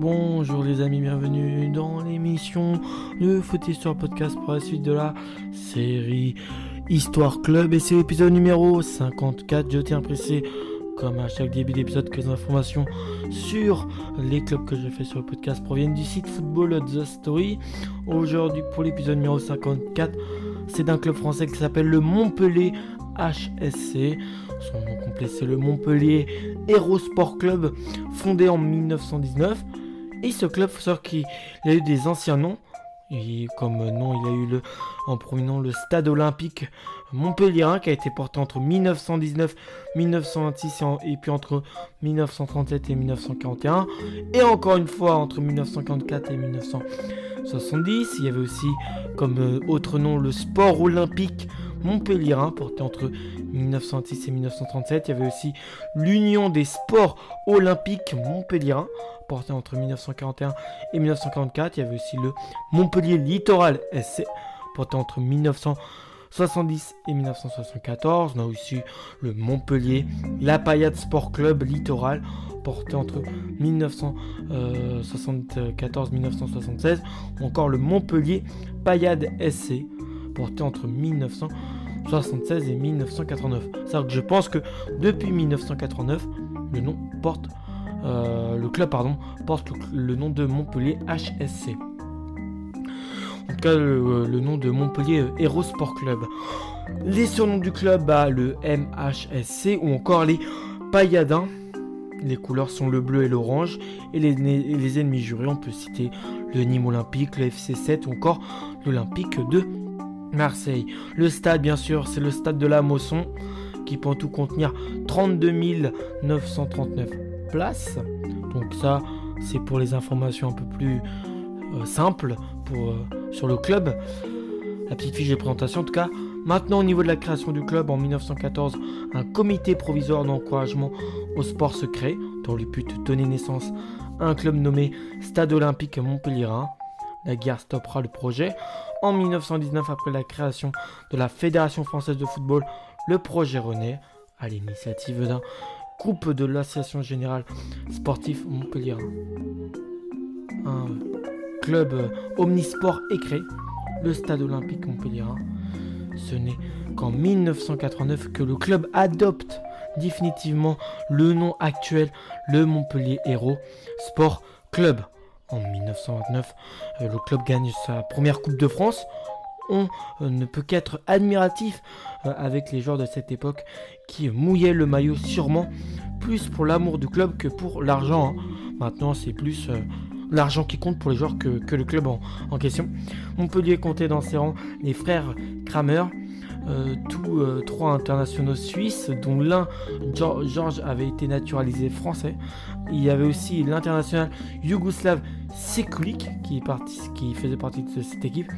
Bonjour les amis, bienvenue dans l'émission de Foot Histoire Podcast pour la suite de la série Histoire Club et c'est l'épisode numéro 54. Je tiens à préciser, comme à chaque début d'épisode, que les informations sur les clubs que j'ai fait sur le podcast proviennent du site Football The Story. Aujourd'hui, pour l'épisode numéro 54, c'est d'un club français qui s'appelle le Montpellier HSC. Son nom complet, c'est le Montpellier Hero Sport Club, fondé en 1919. Et ce club, faut savoir qu'il a eu des anciens noms. Comme nom, il a eu le, en prominent le stade olympique Montpellier qui a été porté entre 1919 1926 et, puis entre 1937 et 1941. Et encore une fois entre 1944 et 1970. Il y avait aussi comme euh, autre nom le sport olympique Montpellier porté entre 1906 et 1937. Il y avait aussi l'Union des sports olympiques Montpellier porté entre 1941 et 1944. Il y avait aussi le Montpellier Littoral SC, porté entre 1970 et 1974. On a aussi le Montpellier La Payade Sport Club Littoral, porté entre 1974 et 1976. Ou encore le Montpellier Payade SC, porté entre 1976 et 1989. C'est-à-dire que je pense que depuis 1989, le nom porte euh, le club pardon, porte le, nom de Montpellier HSC. En tout cas, le, nom de Montpellier Hero Sport Club. Les surnoms du club, bah, le MHSC ou encore les Payadins. Les couleurs sont le bleu et l'orange. Et les, les, ennemis jurés, on peut citer le Nîmes Olympique, le FC7 ou encore l'Olympique de Marseille. Le stade, bien sûr, c'est le stade de la Mosson qui peut en tout contenir 32 939 place. Donc ça, c'est pour les informations un peu plus euh, simples euh, sur le club. La petite fiche de présentation en tout cas. Maintenant au niveau de la création du club en 1914, un comité provisoire d'encouragement au sport se crée, dont le but de donner naissance à un club nommé Stade Olympique Montpellier. La guerre stoppera le projet. En 1919, après la création de la Fédération française de football, le projet renaît à l'initiative d'un groupe de l'Association Générale Sportif Montpellier. Un club omnisport est créé, le Stade Olympique Montpellier. Ce n'est qu'en 1989 que le club adopte définitivement le nom actuel, le Montpellier Héros Sport Club. En 1929, euh, le club gagne sa première Coupe de France. On euh, ne peut qu'être admiratif avec les joueurs de cette époque qui mouillait le maillot sûrement plus pour l'amour du club que pour l'argent. Hein. Maintenant, c'est plus euh, l'argent qui compte pour les joueurs que, le club en, question. Montpellier comptait dans ses rangs les frères Kramer, euh, tous euh, trois internationaux suisses, dont l'un, Georges, avait été naturalisé français. Il y avait aussi l'international yougoslave Sekulik, qui, faisait partie de cette équipe.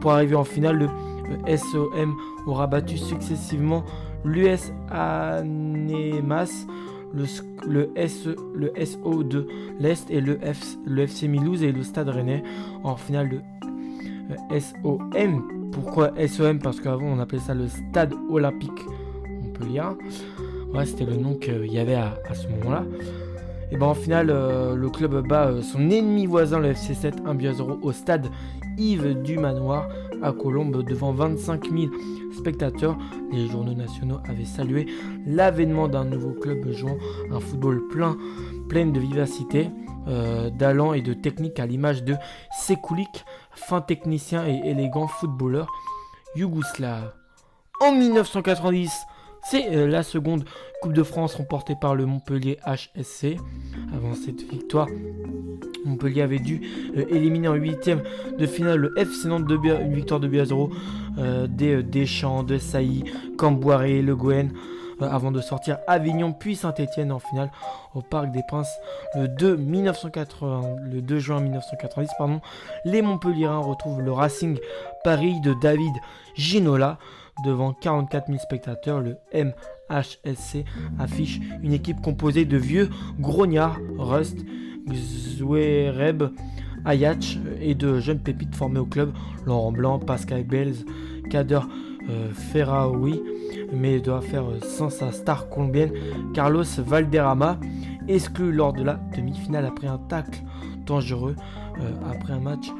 Pour arriver en finale, le SOM aura battu successivement l'US Anemas, le, le, SO de l'Est et le, FC Milouz et le Stade Rennais en finale de euh, SOM. Pourquoi SOM Parce qu'avant on appelait ça le Stade Olympique Montpellier. Ouais, c'était le nom qu'il y avait à, ce moment-là. Et ben en finale, euh, le club bat euh, son ennemi voisin, le FC7, 1 0 au stade Yves du Manoir à Colombes devant 25 000 spectateurs. Les journaux nationaux avaient salué l'avènement d'un nouveau club jouant un football plein, plein de vivacité, euh, d'allant et de technique à l'image de Sekulik, fin technicien et élégant footballeur yougoslave. En 1990, c'est euh, la seconde Coupe de France remportée par le Montpellier HSC. Avant cette victoire, Montpellier avait dû euh, éliminer en huitième de finale le FC Nantes de une victoire de 2 à 0 euh, des euh, Deschamps, de Sailly, Camboiré, Le Gouen avant de sortir Avignon puis Saint-Etienne en finale au Parc des Princes le 2, 1980, le 2 juin 1990. Pardon. Les Montpelliérains retrouvent le Racing Paris de David Ginola devant 44 000 spectateurs. Le MHSC affiche une équipe composée de vieux grognards, Rust, Zouereb, Ayach et de jeunes pépites formés au club, Laurent Blanc, Pascal Belz, Kader euh, Ferraoui, mais doit faire euh, sans sa star colombienne, Carlos Valderrama exclu lors de la demi-finale après un tacle dangereux après un match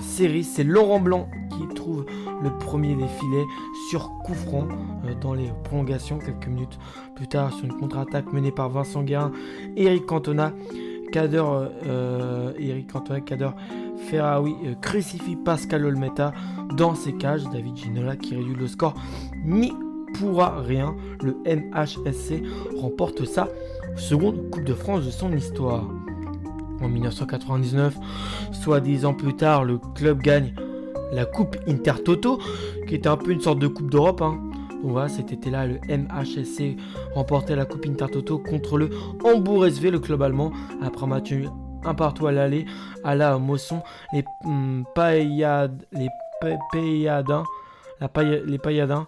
série. C'est Laurent Blanc qui trouve le premier des filets sur coup dans les prolongations. Quelques minutes plus tard, sur une contre-attaque menée par Vincent Guérin, Eric Cantona, Kader, Eric Cantona, Kader Ferraoui crucifie Pascal Olmeta dans ses cages. David Ginola qui réduit le score ni pourra rien. Le MHSC remporte sa seconde Coupe de France de son histoire. En 1999, soit dix ans plus tard, le club gagne la Coupe Intertoto, qui était un peu une sorte de Coupe d'Europe. Hein. Cet été-là, le MHSC remportait la Coupe Intertoto contre le Hambourg SV, le club allemand, après un match un partout à l'aller, à la Mosson. Les hum, les les Payadins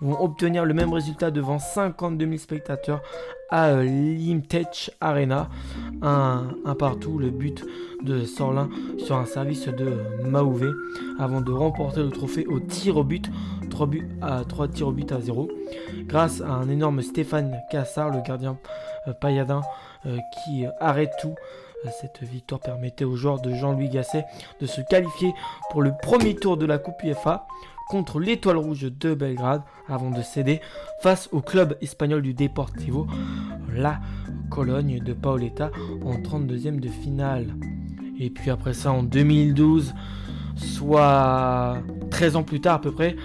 vont obtenir le même résultat devant 52 000 spectateurs à euh, l'Imtech Arena. Un, partout, le but de Sorlin sur un service de avant de remporter le trophée au tir au but, 3, buts à, 3 tirs au but à 0. Grâce à un énorme Stéphane Cassard, le gardien euh, payadin, euh, qui arrête tout. Cette victoire permettait aux joueurs de Jean-Louis Gasset de se qualifier pour le premier tour de la Coupe UEFA contre l'Étoile Rouge de Belgrade avant de céder face au club espagnol du Deportivo, la Cologne de Paoletta en 32e de finale. Et puis après ça en 2012, soit 13 ans plus tard à peu près,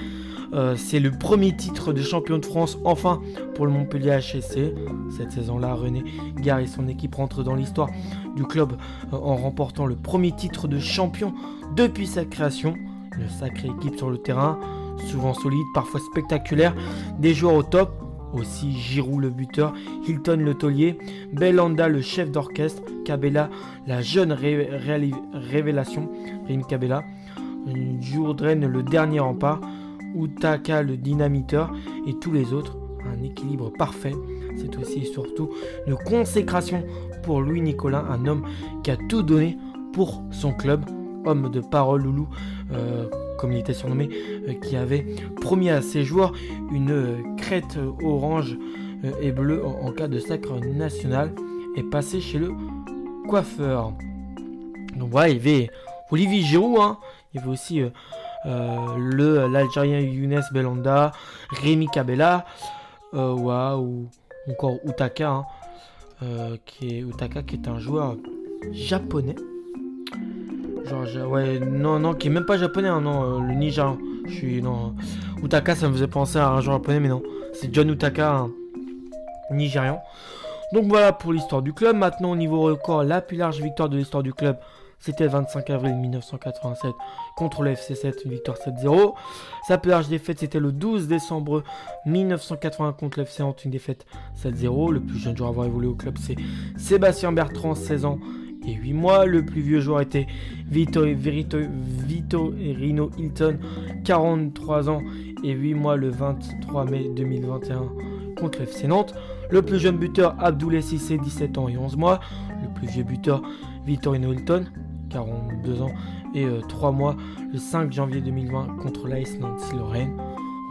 euh, c'est le premier titre de champion de France enfin pour le Montpellier HSC. Cette saison-là, René Gare et son équipe rentrent dans l'histoire du club euh, en remportant le premier titre de champion depuis sa création. Une sacrée équipe sur le terrain, souvent solide, parfois spectaculaire. Des joueurs au top, aussi Giroud le buteur, Hilton le taulier, Belanda le chef d'orchestre, Cabella la jeune révélation, Rim Cabella, Jourdain le dernier rempart, Utaka le dynamiteur et tous les autres. Un équilibre parfait. C'est aussi et surtout une consécration pour Louis Nicolin, un homme qui a tout donné pour son club homme de parole loulou, euh, comme il était surnommé, euh, qui avait promis à ses joueurs une euh, crête orange et bleue en, cas de sacre national, et passé chez le coiffeur. Donc voilà, il y avait Olivier Giroud, hein. il y avait aussi le l'Algérien Younes Belanda, Rémi Cabella, ou encore Utaka, hein, qui est Utaka qui est un joueur japonais Genre, ouais, non, non, qui est même pas japonais, hein, non, euh, le Nigérian. Je suis, non. Utaka, ça me faisait penser à un joueur japonais, mais non. C'est John Utaka, Nigérian. Donc voilà pour l'histoire du club. Maintenant, au niveau record, la plus large victoire de l'histoire du club, c'était le 25 avril 1987 contre le FC7, une victoire 7-0. Sa plus large défaite, c'était le 12 décembre 1980 contre le FC une défaite 7-0. Le plus jeune joueur à avoir évolué au club, c'est Sébastien Bertrand, 16 ans, et 8 mois. Le plus vieux joueur était Vito, Vito, Vito Rino Hilton, 43 ans et 8 mois le 23 mai 2021 contre FC Nantes. Le plus jeune buteur Abdoulaye Sissé, 17 ans et 11 mois. Le plus vieux buteur Rino Hilton, 42 ans et 3 euh, mois le 5 janvier 2020 contre l'AS Nantes-Lorraine.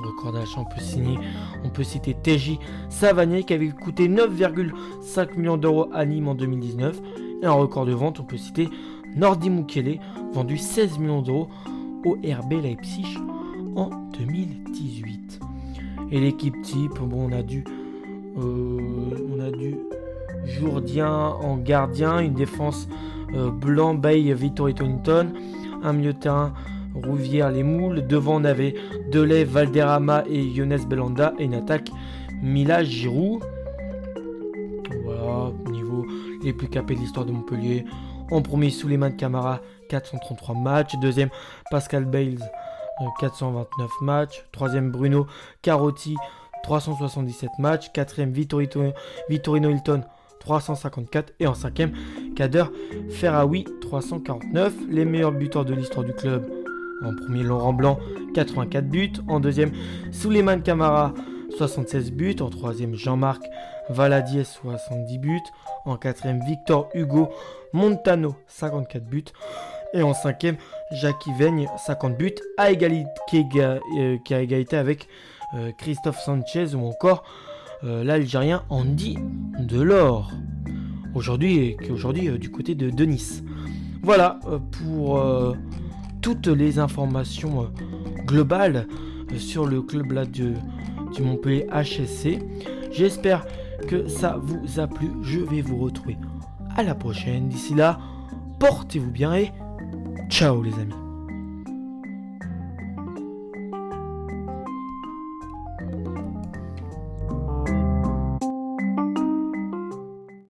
Record d'achat, on peut signer, on peut citer TJ Savanier qui avait coûté 9,5 millions d'euros à Nîmes en 2019 et un record de vente, on peut citer Nordi Mukele, vendu 16 millions d'euros au RB Leipzig en 2018. Et l'équipe type, bon, on a du, euh, on a du Jourdien en gardien, une défense euh, blanc, Bay, Victor Tonington, un milieu de terrain Rouvière, les moules, devant on avait Delay, Valderrama et Younes Belanda, et une attaque Mila Giroud les plus capés de l'histoire de Montpellier. En premier, de Camara, 433 matchs. Deuxième, Pascal Bales, 429 euh, matchs. Troisième, Bruno Carotti, 377 matchs. Quatrième, Vittorino Hilton, 354. Et en cinquième, Kader Ferraoui, 349. Les meilleurs buteurs de l'histoire du club. En premier, Laurent Blanc, 84 buts. En deuxième, Souleymane Camara, 76 buts. En troisième, Jean-Marc Valadier, 70 buts. En quatrième, Victor Hugo Montano, 54 buts. Et en cinquième, Jackie Veigne, 50 buts, à égalité, qui, euh, a égalité avec euh, Christophe Sanchez ou encore euh, l'Algérien Andy Delors. aujourd'hui est aujourd'hui du côté de, de Nice. Voilà pour toutes les informations globales sur le club là du, du Montpellier HSC. J'espère que ça vous a plu. Je vais vous retrouver à la prochaine. D'ici là, portez-vous bien et ciao les amis.